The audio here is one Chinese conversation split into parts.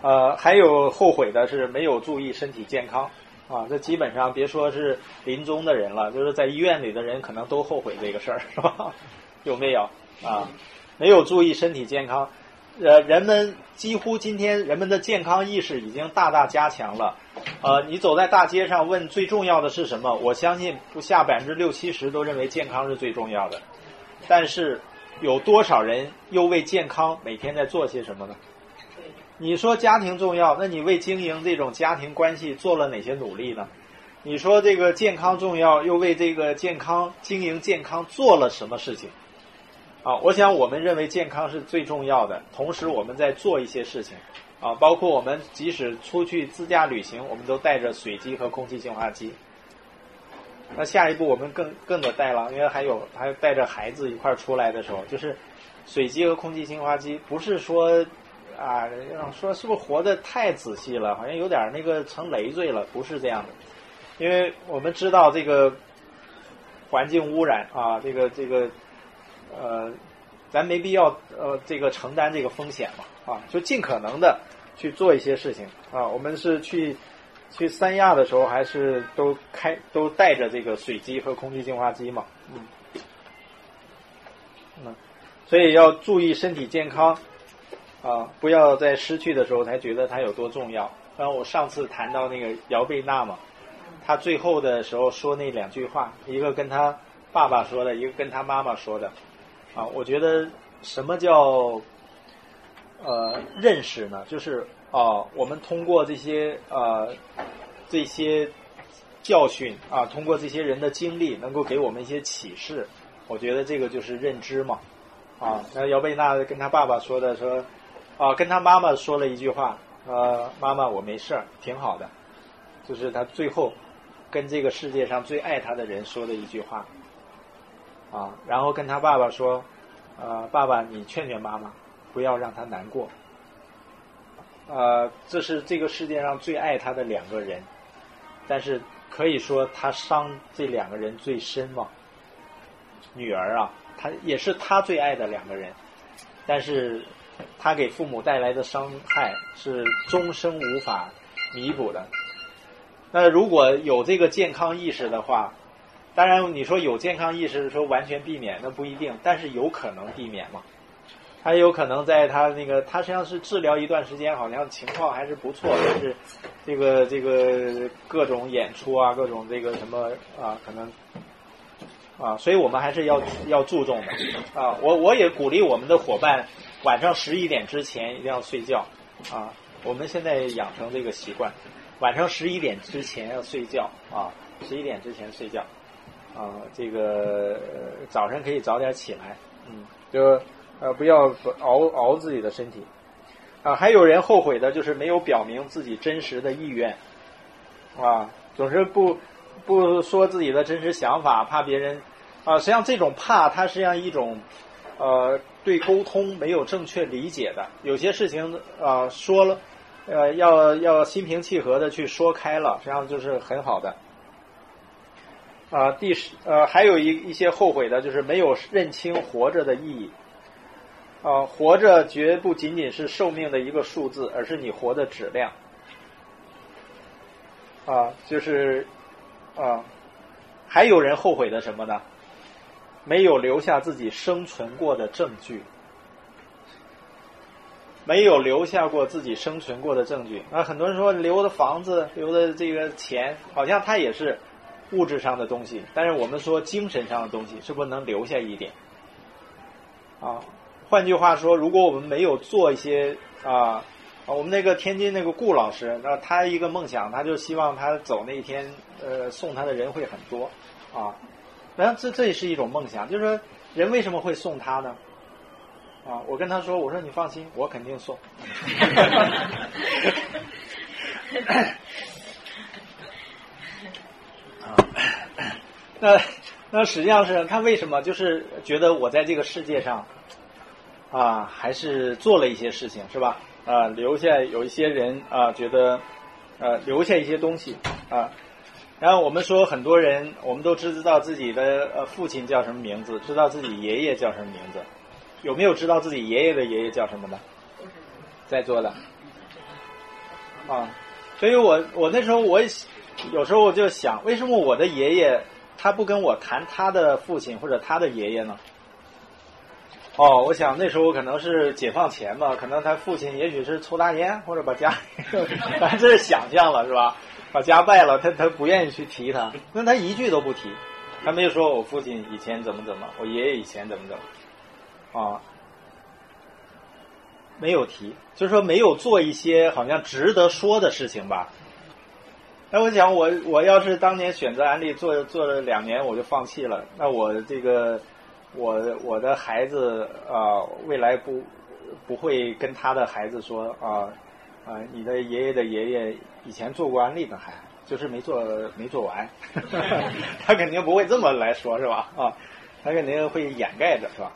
呃，还有后悔的是没有注意身体健康啊，这基本上别说是临终的人了，就是在医院里的人可能都后悔这个事儿，是吧？有没有啊？没有注意身体健康，呃，人们几乎今天人们的健康意识已经大大加强了。呃，你走在大街上问最重要的是什么？我相信不下百分之六七十都认为健康是最重要的。但是有多少人又为健康每天在做些什么呢？你说家庭重要，那你为经营这种家庭关系做了哪些努力呢？你说这个健康重要，又为这个健康经营健康做了什么事情？啊，我想我们认为健康是最重要的，同时我们在做一些事情，啊，包括我们即使出去自驾旅行，我们都带着水机和空气净化机。那下一步我们更更得带了，因为还有还带着孩子一块儿出来的时候，就是水机和空气净化机，不是说啊说是不是活得太仔细了，好像有点那个成累赘了，不是这样的，因为我们知道这个环境污染啊，这个这个。呃，咱没必要呃这个承担这个风险嘛啊，就尽可能的去做一些事情啊。我们是去去三亚的时候，还是都开都带着这个水机和空气净化机嘛，嗯，嗯，所以要注意身体健康啊，不要在失去的时候才觉得它有多重要。然后我上次谈到那个姚贝娜嘛，她最后的时候说那两句话，一个跟她爸爸说的，一个跟她妈妈说的。啊，我觉得什么叫呃认识呢？就是啊，我们通过这些呃这些教训啊，通过这些人的经历，能够给我们一些启示。我觉得这个就是认知嘛。啊，那姚贝娜跟他爸爸说的说啊，跟他妈妈说了一句话，呃，妈妈我没事儿，挺好的。就是他最后跟这个世界上最爱他的人说的一句话。啊，然后跟他爸爸说，呃，爸爸，你劝劝妈妈，不要让她难过。呃，这是这个世界上最爱他的两个人，但是可以说他伤这两个人最深嘛。女儿啊，他也是他最爱的两个人，但是他给父母带来的伤害是终生无法弥补的。那如果有这个健康意识的话。当然，你说有健康意识说完全避免，那不一定，但是有可能避免嘛。他有可能在他那个，他实际上是治疗一段时间，好像情况还是不错，但是这个这个各种演出啊，各种这个什么啊，可能啊，所以我们还是要要注重的啊。我我也鼓励我们的伙伴晚上十一点之前一定要睡觉啊。我们现在养成这个习惯，晚上十一点之前要睡觉啊，十一点之前睡觉。啊，这个早晨可以早点起来，嗯，就呃不要熬熬自己的身体。啊，还有人后悔的就是没有表明自己真实的意愿，啊，总是不不说自己的真实想法，怕别人啊。实际上这种怕，它实际上一种呃对沟通没有正确理解的。有些事情啊说了，呃要要心平气和的去说开了，实际上就是很好的。啊，第十呃，还有一一些后悔的，就是没有认清活着的意义。啊，活着绝不仅仅是寿命的一个数字，而是你活的质量。啊，就是啊，还有人后悔的什么呢？没有留下自己生存过的证据，没有留下过自己生存过的证据。那，很多人说留的房子、留的这个钱，好像他也是。物质上的东西，但是我们说精神上的东西，是不是能留下一点？啊，换句话说，如果我们没有做一些啊，我们那个天津那个顾老师，那他一个梦想，他就希望他走那一天，呃，送他的人会很多啊。然后这这也是一种梦想，就是说人为什么会送他呢？啊，我跟他说，我说你放心，我肯定送。那那实际上是他为什么就是觉得我在这个世界上啊，还是做了一些事情是吧？啊，留下有一些人啊，觉得呃留下一些东西啊。然后我们说很多人，我们都知道自己的呃父亲叫什么名字，知道自己爷爷叫什么名字，有没有知道自己爷爷的爷爷叫什么的？在座的啊，所以我我那时候我有时候我就想，为什么我的爷爷他不跟我谈他的父亲或者他的爷爷呢？哦，我想那时候可能是解放前吧，可能他父亲也许是抽大烟或者把家，反正这是想象了是吧？把家败了，他他不愿意去提他，那他一句都不提，他没有说我父亲以前怎么怎么，我爷爷以前怎么怎么，啊。没有提，就是说没有做一些好像值得说的事情吧。那我想，我我要是当年选择安利做做了两年，我就放弃了。那我这个我我的孩子啊，未来不不会跟他的孩子说啊啊，你的爷爷的爷爷以前做过安利的，还就是没做没做完，他肯定不会这么来说，是吧？啊，他肯定会掩盖着，是吧？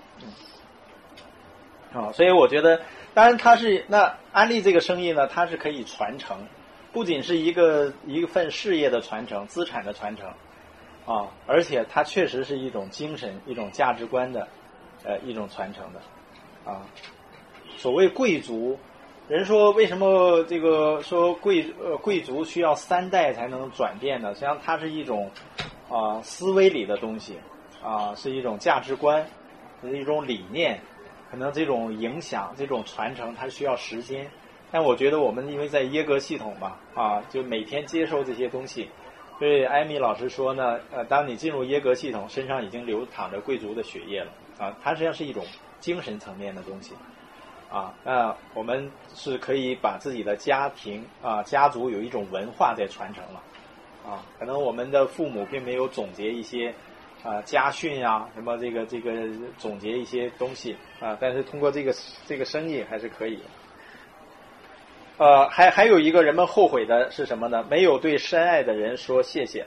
嗯啊，所以我觉得。当然，他是那安利这个生意呢，它是可以传承，不仅是一个一份事业的传承、资产的传承，啊，而且它确实是一种精神、一种价值观的，呃，一种传承的，啊，所谓贵族，人说为什么这个说贵呃贵族需要三代才能转变呢？实际上，它是一种啊思维里的东西，啊，是一种价值观，是一种理念。可能这种影响、这种传承，它需要时间。但我觉得我们因为在耶格系统嘛，啊，就每天接受这些东西。所以艾米老师说呢，呃，当你进入耶格系统，身上已经流淌着贵族的血液了，啊，它实际上是一种精神层面的东西，啊，那我们是可以把自己的家庭啊、家族有一种文化在传承了，啊，可能我们的父母并没有总结一些。啊，家训呀，什么这个这个总结一些东西啊，但是通过这个这个生意还是可以。呃，还还有一个人们后悔的是什么呢？没有对深爱的人说谢谢。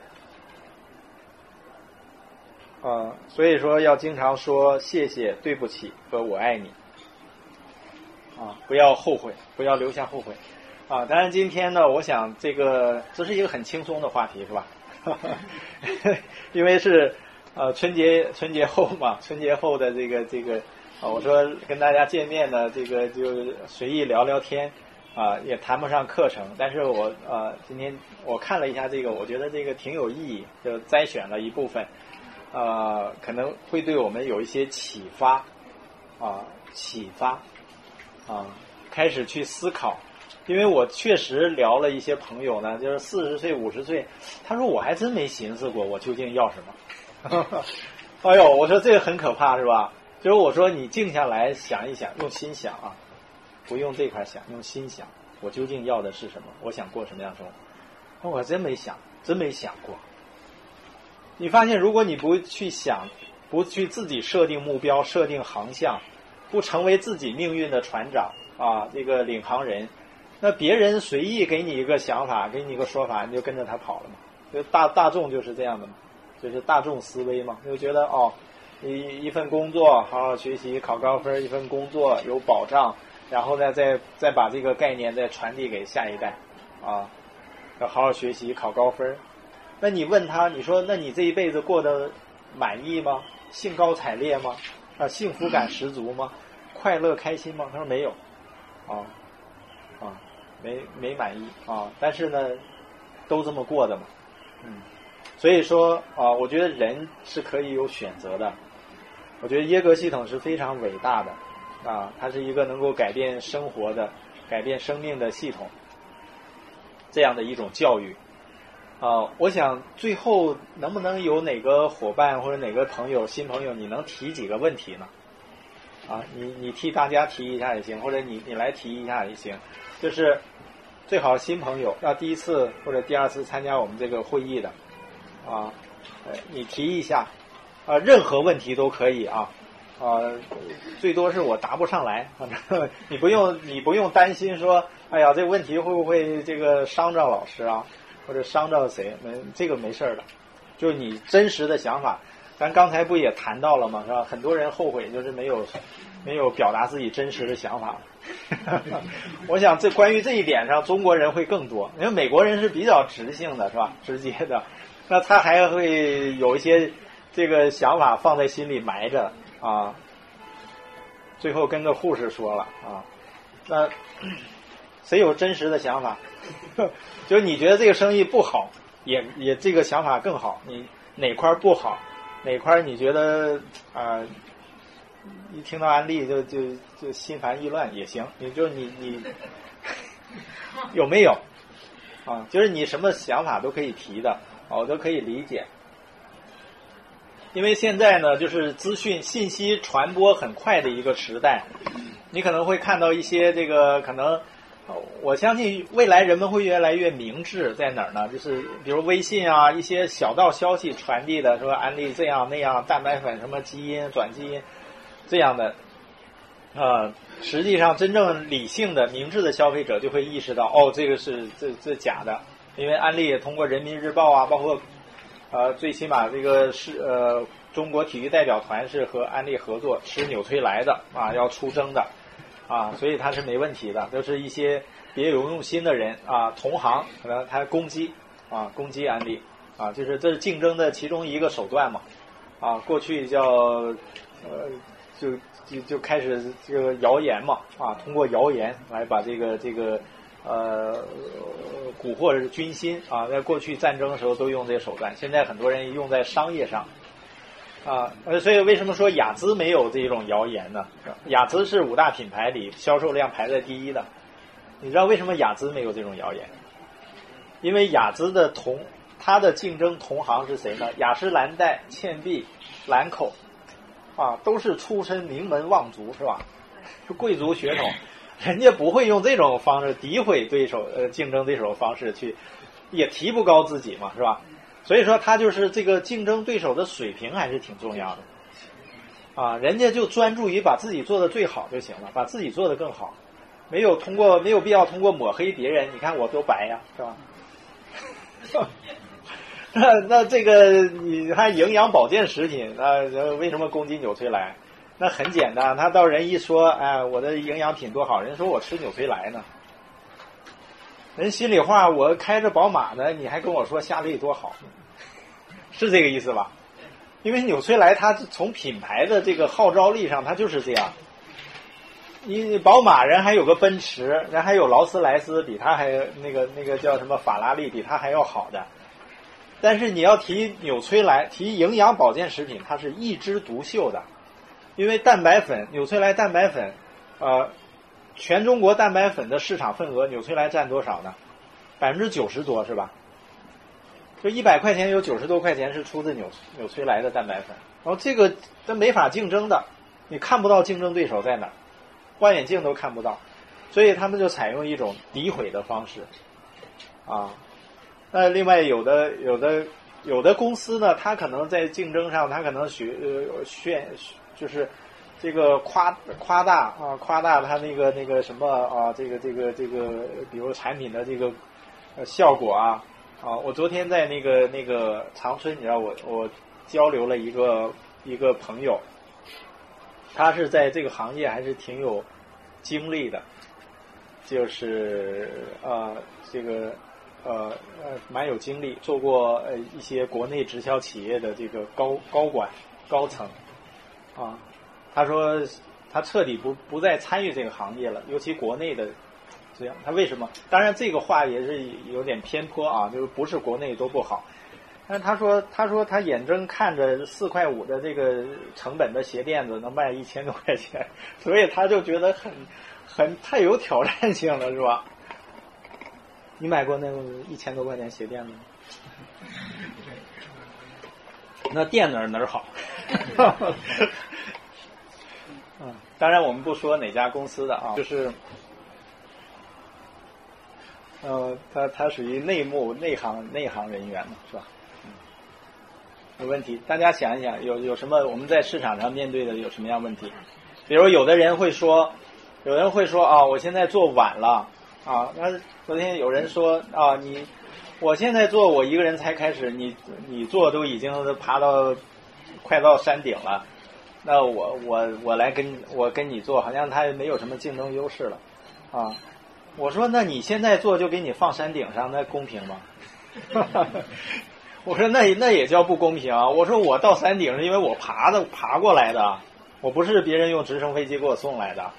啊，所以说要经常说谢谢、对不起和我爱你。啊，不要后悔，不要留下后悔。啊，当然今天呢，我想这个这是一个很轻松的话题，是吧？因为是。呃，春节春节后嘛，春节后的这个这个，啊，我说跟大家见面呢，这个就随意聊聊天，啊，也谈不上课程，但是我呃，今天我看了一下这个，我觉得这个挺有意义，就摘选了一部分，呃，可能会对我们有一些启发，啊，启发，啊，开始去思考，因为我确实聊了一些朋友呢，就是四十岁、五十岁，他说我还真没寻思过我究竟要什么。哎呦，我说这个很可怕，是吧？就是我说你静下来想一想，用心想啊，不用这块想，用心想，我究竟要的是什么？我想过什么样生活？我真没想，真没想过。你发现，如果你不去想，不去自己设定目标、设定航向，不成为自己命运的船长啊，这个领航人，那别人随意给你一个想法，给你一个说法，你就跟着他跑了嘛？就大大众就是这样的嘛。就是大众思维嘛，就觉得哦，一一份工作好好学习考高分，一份工作有保障，然后呢再再把这个概念再传递给下一代，啊，要好好学习考高分。那你问他，你说那你这一辈子过得满意吗？兴高采烈吗？啊，幸福感十足吗？快乐开心吗？他说没有，啊啊，没没满意啊，但是呢，都这么过的嘛，嗯。所以说啊，我觉得人是可以有选择的。我觉得耶格系统是非常伟大的啊，它是一个能够改变生活的、改变生命的系统，这样的一种教育啊。我想最后能不能有哪个伙伴或者哪个朋友、新朋友，你能提几个问题呢？啊，你你替大家提一下也行，或者你你来提一下也行。就是最好新朋友要第一次或者第二次参加我们这个会议的。啊，你提一下，啊，任何问题都可以啊，啊，最多是我答不上来，反正你不用你不用担心说，哎呀，这问题会不会这个伤着老师啊，或者伤着谁？没这个没事儿的，就你真实的想法。咱刚才不也谈到了吗？是吧？很多人后悔就是没有 没有表达自己真实的想法。我想这关于这一点上，中国人会更多，因为美国人是比较直性的，是吧？直接的。那他还会有一些这个想法放在心里埋着啊，最后跟个护士说了啊，那谁有真实的想法？就是你觉得这个生意不好，也也这个想法更好。你哪块不好，哪块你觉得啊？一听到安利就就就心烦意乱也行。你就你你 有没有啊？就是你什么想法都可以提的，我都可以理解。因为现在呢，就是资讯信息传播很快的一个时代，你可能会看到一些这个可能，我相信未来人们会越来越明智，在哪儿呢？就是比如微信啊，一些小道消息传递的，说安利这样那样，蛋白粉什么基因转基因这样的，啊，实际上真正理性的、明智的消费者就会意识到，哦，这个是这这假的，因为安利也通过人民日报啊，包括。呃，最起码这个是呃，中国体育代表团是和安利合作吃纽崔莱的啊，要出征的啊，所以他是没问题的。都是一些别有用心的人啊，同行可能他攻击啊，攻击安利啊，就是这是竞争的其中一个手段嘛啊。过去叫呃，就就就开始这个谣言嘛啊，通过谣言来把这个这个。呃，蛊惑军心啊，在过去战争的时候都用这些手段，现在很多人用在商业上啊。呃所以为什么说雅姿没有这种谣言呢？雅姿是五大品牌里销售量排在第一的。你知道为什么雅姿没有这种谣言？因为雅姿的同它的竞争同行是谁呢？雅诗兰黛、倩碧、兰蔻啊，都是出身名门望族，是吧？是贵族血统。人家不会用这种方式诋毁对手、呃竞争对手的方式去，也提不高自己嘛，是吧？所以说他就是这个竞争对手的水平还是挺重要的，啊，人家就专注于把自己做的最好就行了，把自己做的更好，没有通过没有必要通过抹黑别人。你看我多白呀，是吧？那那这个你看营养保健食品啊，为什么攻击纽崔莱？那很简单，他到人一说，哎，我的营养品多好，人说我吃纽崔莱呢。人心里话，我开着宝马呢，你还跟我说夏利多好，是这个意思吧？因为纽崔莱它从品牌的这个号召力上，它就是这样。你宝马人还有个奔驰，人还有劳斯莱斯，比它还那个那个叫什么法拉利，比它还要好的。但是你要提纽崔莱，提营养保健食品，它是一枝独秀的。因为蛋白粉，纽崔莱蛋白粉，呃，全中国蛋白粉的市场份额，纽崔莱占多少呢？百分之九十多是吧？就一百块钱有九十多块钱是出自纽纽崔莱的蛋白粉，然后这个它没法竞争的，你看不到竞争对手在哪，望远镜都看不到，所以他们就采用一种诋毁的方式，啊，那另外有的有的有的公司呢，它可能在竞争上，它可能学呃炫。就是这个夸夸大啊，夸大它那个那个什么啊，这个这个这个，比如产品的这个呃效果啊啊！我昨天在那个那个长春，你知道我我交流了一个一个朋友，他是在这个行业还是挺有经历的，就是呃这个呃呃蛮有经历，做过呃一些国内直销企业的这个高高管高层。啊，他说他彻底不不再参与这个行业了，尤其国内的这样。他为什么？当然这个话也是有点偏颇啊，就是不是国内都不好。但他说他说他眼睁看着四块五的这个成本的鞋垫子能卖一千多块钱，所以他就觉得很很太有挑战性了，是吧？你买过那个一千多块钱鞋垫子吗？那垫哪儿哪儿好？嗯，当然我们不说哪家公司的啊，就是，呃，他他属于内幕内行内行人员嘛，是吧？嗯，有问题，大家想一想，有有什么我们在市场上面对的有什么样问题？比如有的人会说，有人会说啊，我现在做晚了啊。那昨天有人说啊，你我现在做，我一个人才开始，你你做都已经爬到。快到山顶了，那我我我来跟我跟你做，好像他没有什么竞争优势了，啊，我说那你现在做就给你放山顶上，那公平吗？我说那那也叫不公平啊！我说我到山顶是因为我爬的爬过来的，我不是别人用直升飞机给我送来的，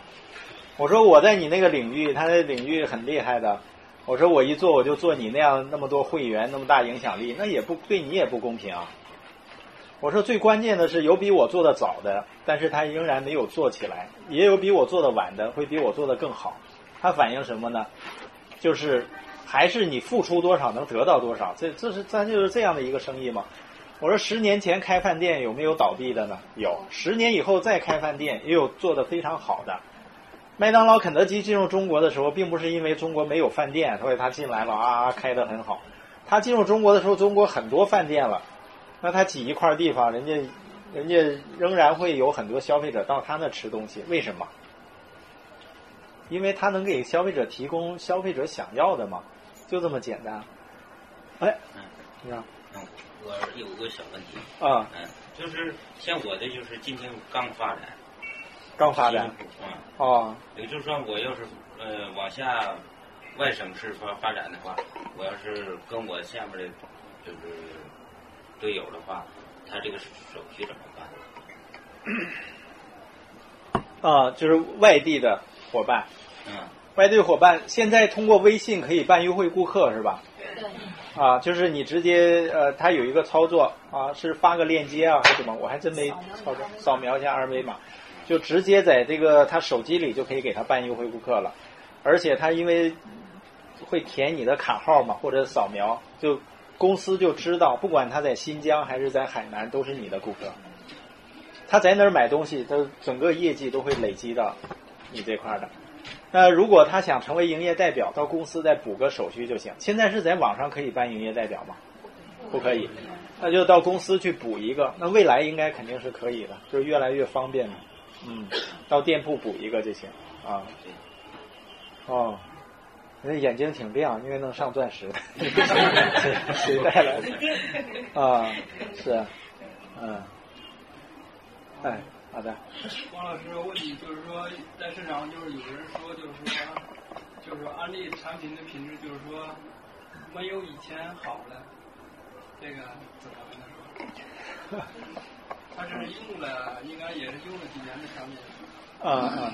我说我在你那个领域，他的领域很厉害的。我说我一做我就做你那样那么多会员那么大影响力，那也不对你也不公平啊。我说最关键的是有比我做的早的，但是他仍然没有做起来，也有比我做的晚的，会比我做的更好。它反映什么呢？就是还是你付出多少能得到多少，这这是咱就是这样的一个生意嘛。我说十年前开饭店有没有倒闭的呢？有。十年以后再开饭店也有做的非常好的。麦当劳、肯德基进入中国的时候，并不是因为中国没有饭店，所以他进来了啊，开得很好。他进入中国的时候，中国很多饭店了，那他挤一块地方，人家人家仍然会有很多消费者到他那吃东西。为什么？因为他能给消费者提供消费者想要的嘛，就这么简单。哎，嗯，你看，嗯，我有个小问题，啊，嗯，就是像我的就是今天刚发展，刚发展，嗯，哦，也就是说我要是呃往下外省市发发展的话，我要是跟我下面的就是队友的话，他这个手续怎么办？啊，就是外地的伙伴，嗯，外地伙伴现在通过微信可以办优惠顾客是吧？对，啊，就是你直接呃，他有一个操作啊，是发个链接啊，还是什么？我还真没操作，扫描一下二维码，就直接在这个他手机里就可以给他办优惠顾客了。而且他因为会填你的卡号嘛，或者扫描，就公司就知道，不管他在新疆还是在海南，都是你的顾客。他在哪儿买东西，他整个业绩都会累积到你这块的。那如果他想成为营业代表，到公司再补个手续就行。现在是在网上可以办营业代表吗？不可以，那就到公司去补一个。那未来应该肯定是可以的，就是越来越方便了。嗯，到店铺补一个就行啊。哦，你的眼睛挺亮，因为能上钻石。谁带来的？啊，是，嗯，哎，好的。王老师，问题就是说，在市场就是有人说，就是说，就是说安利产品的品质，就是说没有以前好了，这个怎么跟他说？他是用了，应该也是用了几年的产品。啊啊，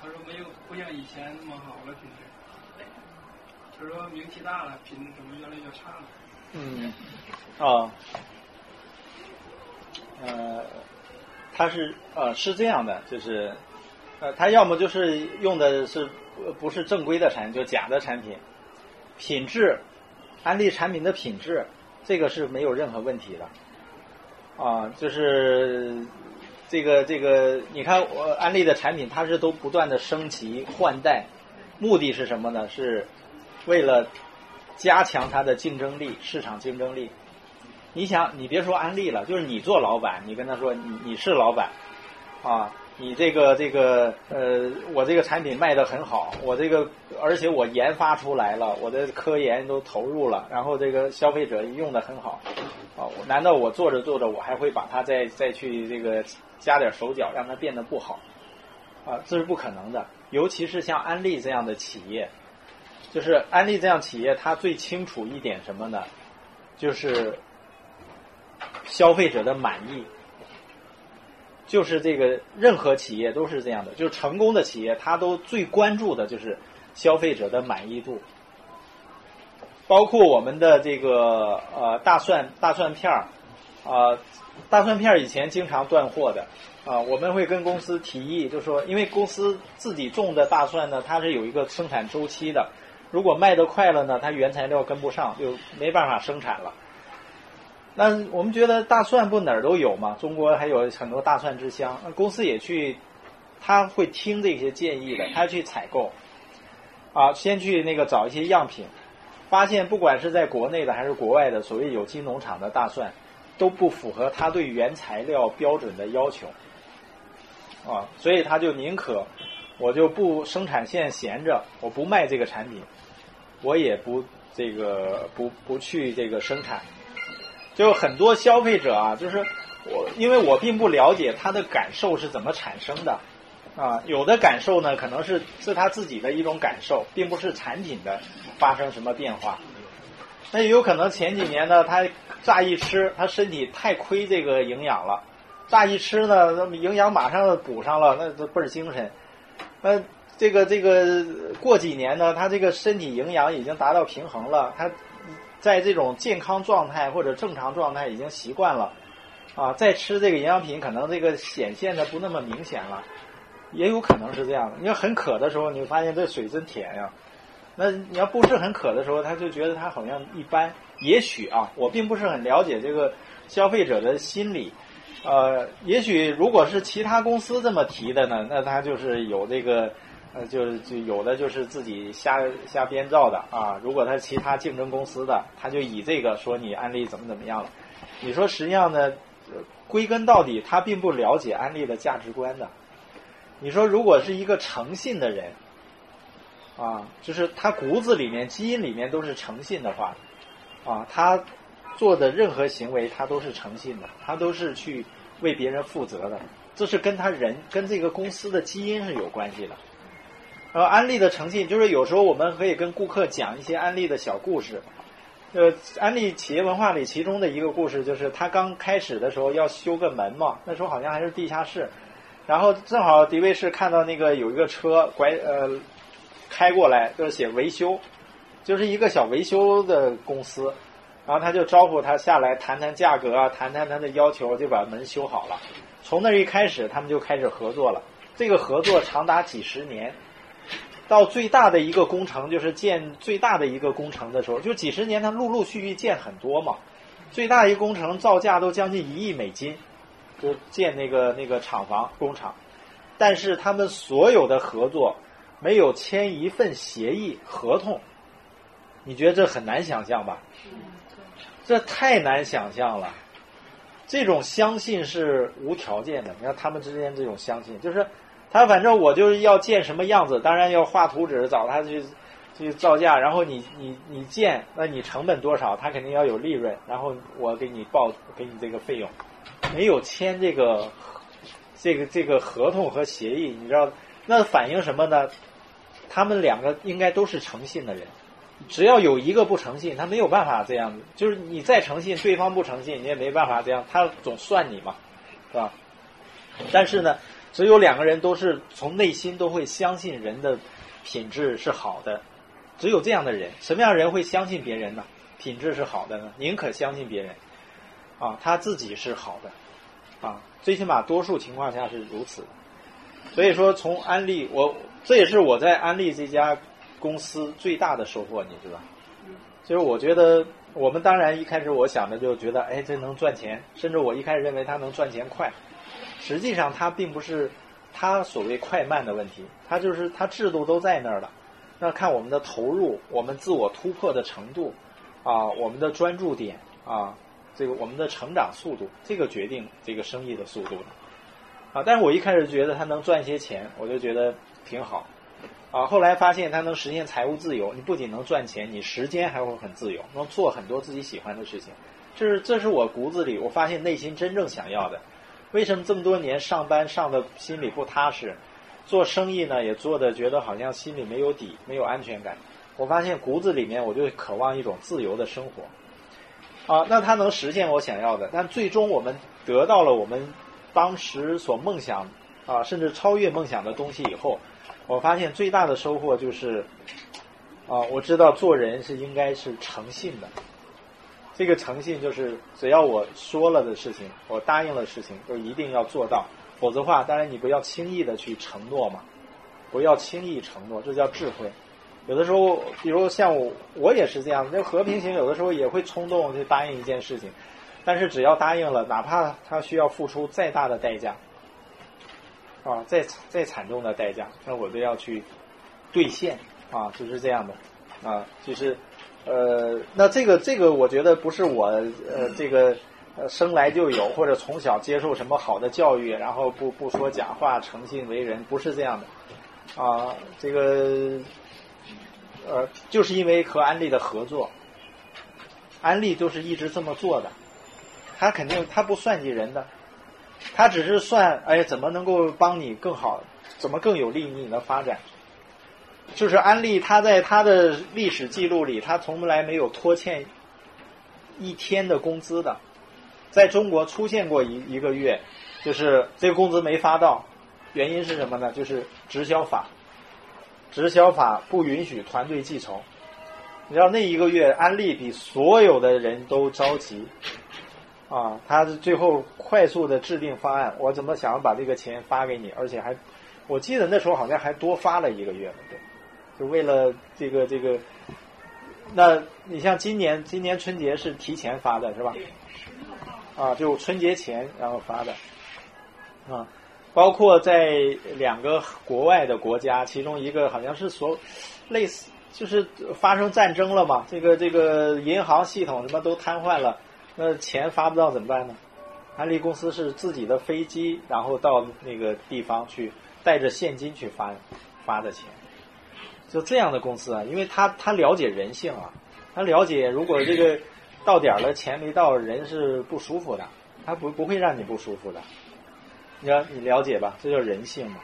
他说没有不像以前那么好了品质。比如说名气大了，品质怎么越来越差了？嗯，啊，呃，他是呃是这样的，就是呃他要么就是用的是呃不是正规的产品，就假的产品，品质，安利产品的品质，这个是没有任何问题的，啊，就是这个这个，你看我安利的产品，它是都不断的升级换代，目的是什么呢？是为了加强它的竞争力，市场竞争力。你想，你别说安利了，就是你做老板，你跟他说你你是老板啊，你这个这个呃，我这个产品卖的很好，我这个而且我研发出来了，我的科研都投入了，然后这个消费者用的很好啊，难道我做着做着我还会把它再再去这个加点手脚让它变得不好啊？这是不可能的，尤其是像安利这样的企业。就是安利这样企业，它最清楚一点什么呢？就是消费者的满意。就是这个任何企业都是这样的，就是成功的企业，它都最关注的就是消费者的满意度。包括我们的这个呃大蒜大蒜片儿啊，大蒜片儿以前经常断货的啊，我们会跟公司提议，就说因为公司自己种的大蒜呢，它是有一个生产周期的。如果卖得快了呢，它原材料跟不上，就没办法生产了。那我们觉得大蒜不哪儿都有嘛，中国还有很多大蒜之乡，那公司也去，他会听这些建议的，他去采购，啊，先去那个找一些样品，发现不管是在国内的还是国外的，所谓有机农场的大蒜，都不符合他对原材料标准的要求，啊，所以他就宁可我就不生产线闲着，我不卖这个产品。我也不这个不不去这个生产，就很多消费者啊，就是我，因为我并不了解他的感受是怎么产生的，啊，有的感受呢可能是是他自己的一种感受，并不是产品的发生什么变化。那也有可能前几年呢，他乍一吃，他身体太亏这个营养了，乍一吃呢，那么营养马上补上了，那都倍儿精神。那这个这个过几年呢，他这个身体营养已经达到平衡了，他在这种健康状态或者正常状态已经习惯了，啊，再吃这个营养品，可能这个显现的不那么明显了，也有可能是这样的。你要很渴的时候，你会发现这水真甜呀。那你要不是很渴的时候，他就觉得他好像一般。也许啊，我并不是很了解这个消费者的心理。呃，也许如果是其他公司这么提的呢，那他就是有这个。呃，就就有的就是自己瞎瞎编造的啊。如果他是其他竞争公司的，他就以这个说你安利怎么怎么样了。你说实际上呢，归根到底他并不了解安利的价值观的。你说如果是一个诚信的人，啊，就是他骨子里面、基因里面都是诚信的话，啊，他做的任何行为他都是诚信的，他都是去为别人负责的。这是跟他人跟这个公司的基因是有关系的。然后安利的诚信，就是有时候我们可以跟顾客讲一些安利的小故事。呃，安利企业文化里其中的一个故事，就是他刚开始的时候要修个门嘛，那时候好像还是地下室，然后正好迪卫士看到那个有一个车拐呃开过来，就是写维修，就是一个小维修的公司，然后他就招呼他下来谈谈价格啊，谈谈他的要求，就把门修好了。从那一开始，他们就开始合作了，这个合作长达几十年。到最大的一个工程，就是建最大的一个工程的时候，就几十年，它陆陆续续建很多嘛。最大一个工程造价都将近一亿美金，就建那个那个厂房工厂。但是他们所有的合作没有签一份协议合同，你觉得这很难想象吧？这太难想象了。这种相信是无条件的，你看他们之间这种相信，就是。他反正我就是要建什么样子，当然要画图纸找他去去造价，然后你你你建，那你成本多少，他肯定要有利润，然后我给你报给你这个费用。没有签这个这个这个合同和协议，你知道那反映什么呢？他们两个应该都是诚信的人，只要有一个不诚信，他没有办法这样子。就是你再诚信，对方不诚信，你也没办法这样，他总算你嘛，是吧？但是呢。只有两个人都是从内心都会相信人的品质是好的，只有这样的人，什么样的人会相信别人呢？品质是好的呢？宁可相信别人，啊，他自己是好的，啊，最起码多数情况下是如此。所以说，从安利，我这也是我在安利这家公司最大的收获，你知道？就是我觉得，我们当然一开始我想的就觉得，哎，这能赚钱，甚至我一开始认为它能赚钱快。实际上，它并不是它所谓快慢的问题，它就是它制度都在那儿了。那看我们的投入，我们自我突破的程度，啊，我们的专注点，啊，这个我们的成长速度，这个决定这个生意的速度的。啊，但是我一开始觉得它能赚些钱，我就觉得挺好。啊，后来发现它能实现财务自由，你不仅能赚钱，你时间还会很自由，能做很多自己喜欢的事情。这是这是我骨子里，我发现内心真正想要的。为什么这么多年上班上的心里不踏实，做生意呢也做的觉得好像心里没有底，没有安全感？我发现骨子里面我就渴望一种自由的生活，啊，那它能实现我想要的，但最终我们得到了我们当时所梦想啊，甚至超越梦想的东西以后，我发现最大的收获就是，啊，我知道做人是应该是诚信的。这个诚信就是，只要我说了的事情，我答应了事情，就一定要做到。否则的话，当然你不要轻易的去承诺嘛，不要轻易承诺，这叫智慧。有的时候，比如像我，我也是这样。那和平型有的时候也会冲动去答应一件事情，但是只要答应了，哪怕他需要付出再大的代价，啊，再再惨重的代价，那我都要去兑现啊，就是这样的啊，就是。呃，那这个这个，我觉得不是我呃，这个呃生来就有，或者从小接受什么好的教育，然后不不说假话，诚信为人，不是这样的啊。这个呃，就是因为和安利的合作，安利都是一直这么做的，他肯定他不算计人的，他只是算哎怎么能够帮你更好，怎么更有利于你的发展。就是安利，他在他的历史记录里，他从来没有拖欠一天的工资的。在中国出现过一一个月，就是这个工资没发到，原因是什么呢？就是直销法直销法不允许团队记仇。你知道那一个月，安利比所有的人都着急，啊，他最后快速的制定方案，我怎么想要把这个钱发给你，而且还，我记得那时候好像还多发了一个月，对，就为了这个这个。那你像今年，今年春节是提前发的是吧？啊，就春节前然后发的，啊，包括在两个国外的国家，其中一个好像是所类似。就是发生战争了嘛，这个这个银行系统什么都瘫痪了，那钱发不到怎么办呢？安利公司是自己的飞机，然后到那个地方去带着现金去发发的钱，就这样的公司啊，因为他他了解人性啊，他了解如果这个到点了钱没到，人是不舒服的，他不不会让你不舒服的，你要你了解吧，这叫人性嘛。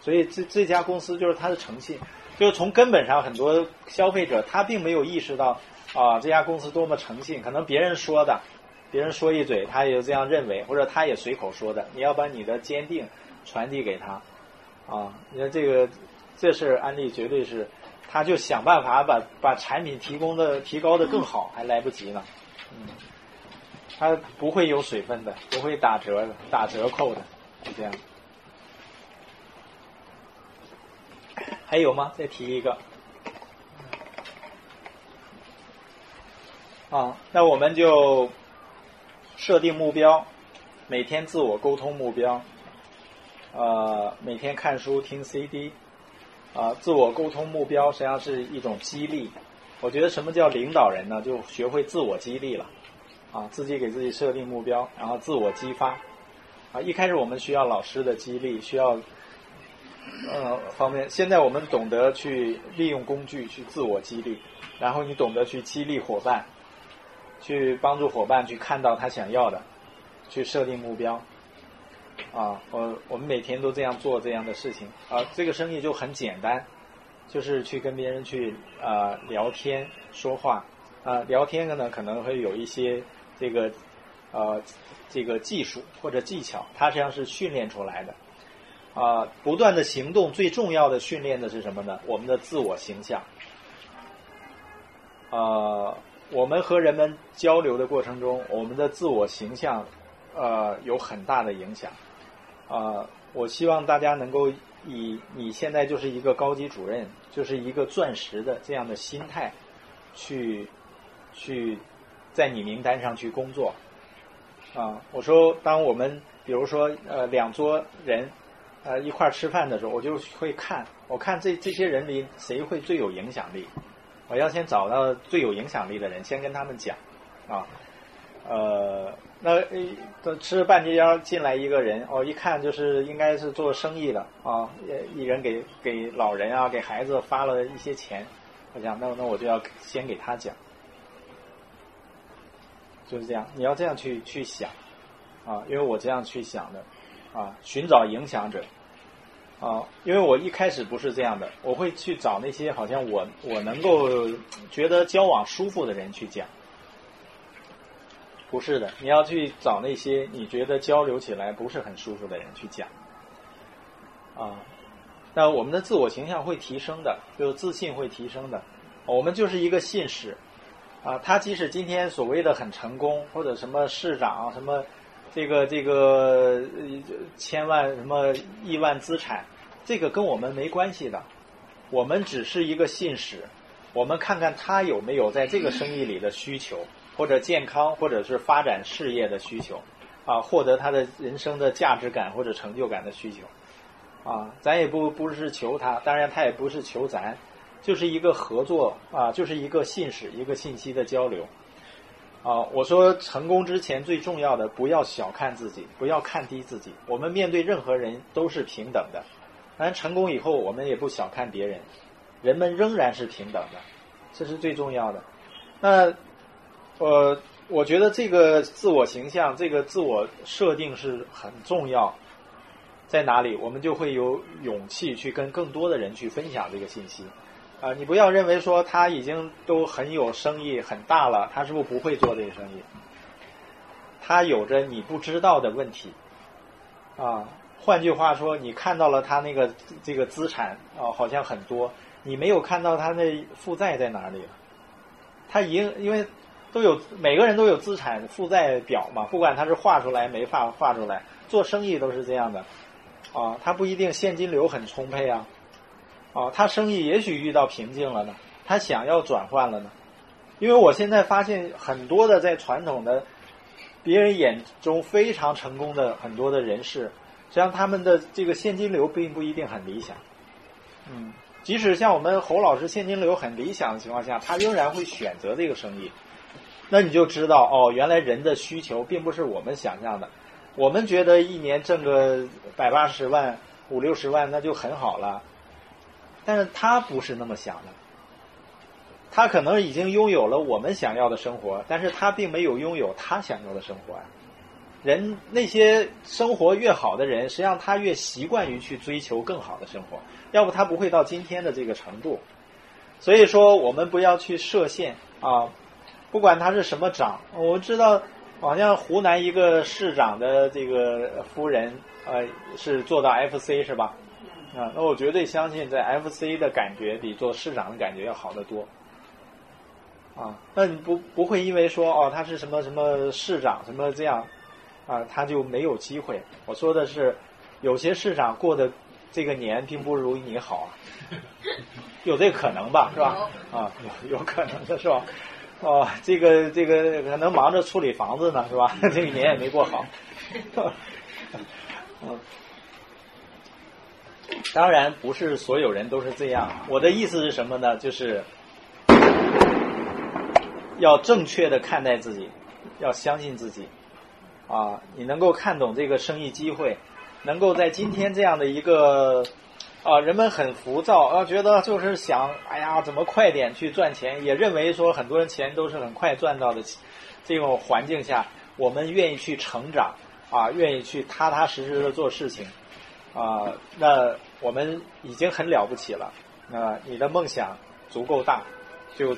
所以这这家公司就是它的诚信，就是从根本上很多消费者他并没有意识到啊这家公司多么诚信，可能别人说的，别人说一嘴他也就这样认为，或者他也随口说的，你要把你的坚定传递给他，啊，你看这个这事安利绝对是，他就想办法把把产品提供的提高的更好，还来不及呢，嗯，他不会有水分的，不会打折的，打折扣的，就这样。还有吗？再提一个。啊，那我们就设定目标，每天自我沟通目标，呃，每天看书听 CD，啊，自我沟通目标实际上是一种激励。我觉得什么叫领导人呢？就学会自我激励了，啊，自己给自己设定目标，然后自我激发。啊，一开始我们需要老师的激励，需要。呃，方面，现在我们懂得去利用工具去自我激励，然后你懂得去激励伙伴，去帮助伙伴去看到他想要的，去设定目标。啊，我我们每天都这样做这样的事情啊，这个生意就很简单，就是去跟别人去啊聊天说话啊，聊天的呢可能会有一些这个呃这个技术或者技巧，它实际上是训练出来的。啊，不断的行动，最重要的训练的是什么呢？我们的自我形象。啊，我们和人们交流的过程中，我们的自我形象，呃，有很大的影响。啊，我希望大家能够以你现在就是一个高级主任，就是一个钻石的这样的心态，去，去，在你名单上去工作。啊，我说，当我们比如说呃两桌人。呃，一块吃饭的时候，我就会看，我看这这些人里谁会最有影响力，我要先找到最有影响力的人，先跟他们讲，啊，呃，那吃半截腰进来一个人，哦，一看就是应该是做生意的啊，一人给给老人啊，给孩子发了一些钱，我想，那那我就要先给他讲，就是这样，你要这样去去想，啊，因为我这样去想的。啊，寻找影响者，啊，因为我一开始不是这样的，我会去找那些好像我我能够觉得交往舒服的人去讲，不是的，你要去找那些你觉得交流起来不是很舒服的人去讲，啊，那我们的自我形象会提升的，就自信会提升的，我们就是一个信使，啊，他即使今天所谓的很成功，或者什么市长什么。这个这个千万什么亿万资产，这个跟我们没关系的，我们只是一个信使，我们看看他有没有在这个生意里的需求，或者健康，或者是发展事业的需求，啊，获得他的人生的价值感或者成就感的需求，啊，咱也不不是求他，当然他也不是求咱，就是一个合作啊，就是一个信使，一个信息的交流。啊，我说成功之前最重要的，不要小看自己，不要看低自己。我们面对任何人都是平等的，当然成功以后，我们也不小看别人，人们仍然是平等的，这是最重要的。那，呃，我觉得这个自我形象，这个自我设定是很重要。在哪里，我们就会有勇气去跟更多的人去分享这个信息。啊，你不要认为说他已经都很有生意很大了，他是不是不会做这个生意？他有着你不知道的问题，啊，换句话说，你看到了他那个这个资产啊、好像很多，你没有看到他那负债在哪里了。他赢，因为都有每个人都有资产负债表嘛，不管他是画出来没画画出来，做生意都是这样的啊。他不一定现金流很充沛啊，啊，他生意也许遇到瓶颈了呢，他想要转换了呢。因为我现在发现很多的在传统的别人眼中非常成功的很多的人士，实际上他们的这个现金流并不一定很理想。嗯，即使像我们侯老师现金流很理想的情况下，他仍然会选择这个生意。那你就知道哦，原来人的需求并不是我们想象的。我们觉得一年挣个百八十万、五六十万那就很好了，但是他不是那么想的。他可能已经拥有了我们想要的生活，但是他并没有拥有他想要的生活呀。人那些生活越好的人，实际上他越习惯于去追求更好的生活，要不他不会到今天的这个程度。所以说，我们不要去设限啊，不管他是什么长，我知道好像湖南一个市长的这个夫人，呃，是做到 FC 是吧？啊，那我绝对相信，在 FC 的感觉比做市长的感觉要好得多。啊，那你不不会因为说哦他是什么什么市长什么这样，啊他就没有机会？我说的是，有些市长过的这个年并不如你好啊，有这个可能吧，是吧？啊，有有可能的是吧？哦，这个这个可能忙着处理房子呢，是吧？这一年也没过好。嗯，当然不是所有人都是这样。我的意思是什么呢？就是。要正确的看待自己，要相信自己，啊，你能够看懂这个生意机会，能够在今天这样的一个，啊，人们很浮躁啊，觉得就是想，哎呀，怎么快点去赚钱，也认为说很多人钱都是很快赚到的，这种环境下，我们愿意去成长，啊，愿意去踏踏实实的做事情，啊，那我们已经很了不起了，啊，你的梦想足够大，就。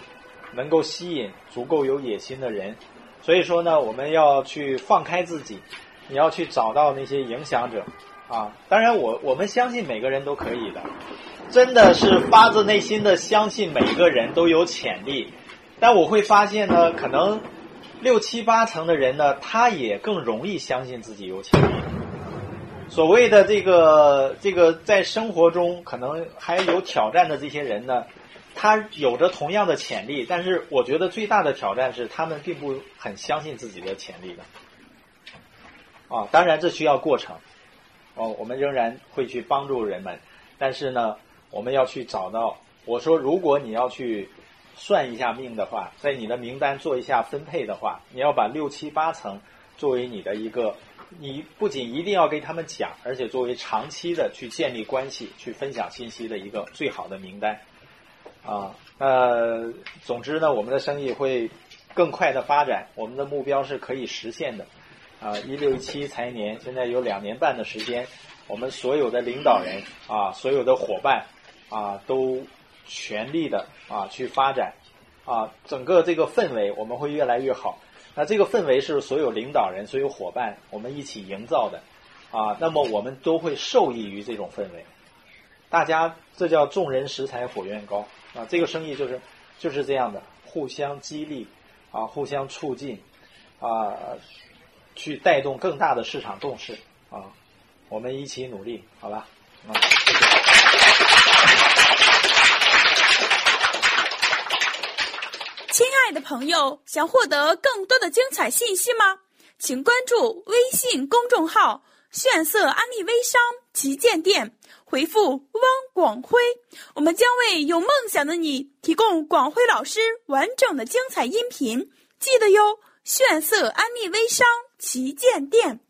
能够吸引足够有野心的人，所以说呢，我们要去放开自己，你要去找到那些影响者啊。当然，我我们相信每个人都可以的，真的是发自内心的相信每个人都有潜力。但我会发现呢，可能六七八成的人呢，他也更容易相信自己有潜力。所谓的这个这个在生活中可能还有挑战的这些人呢。他有着同样的潜力，但是我觉得最大的挑战是他们并不很相信自己的潜力的。啊，当然这需要过程。哦，我们仍然会去帮助人们，但是呢，我们要去找到。我说，如果你要去算一下命的话，在你的名单做一下分配的话，你要把六七八层作为你的一个，你不仅一定要给他们讲，而且作为长期的去建立关系、去分享信息的一个最好的名单。啊，呃，总之呢，我们的生意会更快的发展，我们的目标是可以实现的。啊，一六一七财年现在有两年半的时间，我们所有的领导人啊，所有的伙伴啊，都全力的啊去发展，啊，整个这个氛围我们会越来越好。那这个氛围是所有领导人、所有伙伴我们一起营造的，啊，那么我们都会受益于这种氛围。大家，这叫众人拾柴火焰高。啊，这个生意就是就是这样的，互相激励，啊，互相促进，啊，去带动更大的市场动势，啊，我们一起努力，好吧？啊，谢谢。亲爱的朋友，想获得更多的精彩信息吗？请关注微信公众号“炫色安利微商旗舰店”。回复汪广辉，我们将为有梦想的你提供广辉老师完整的精彩音频。记得哟，炫色安利微商旗舰店。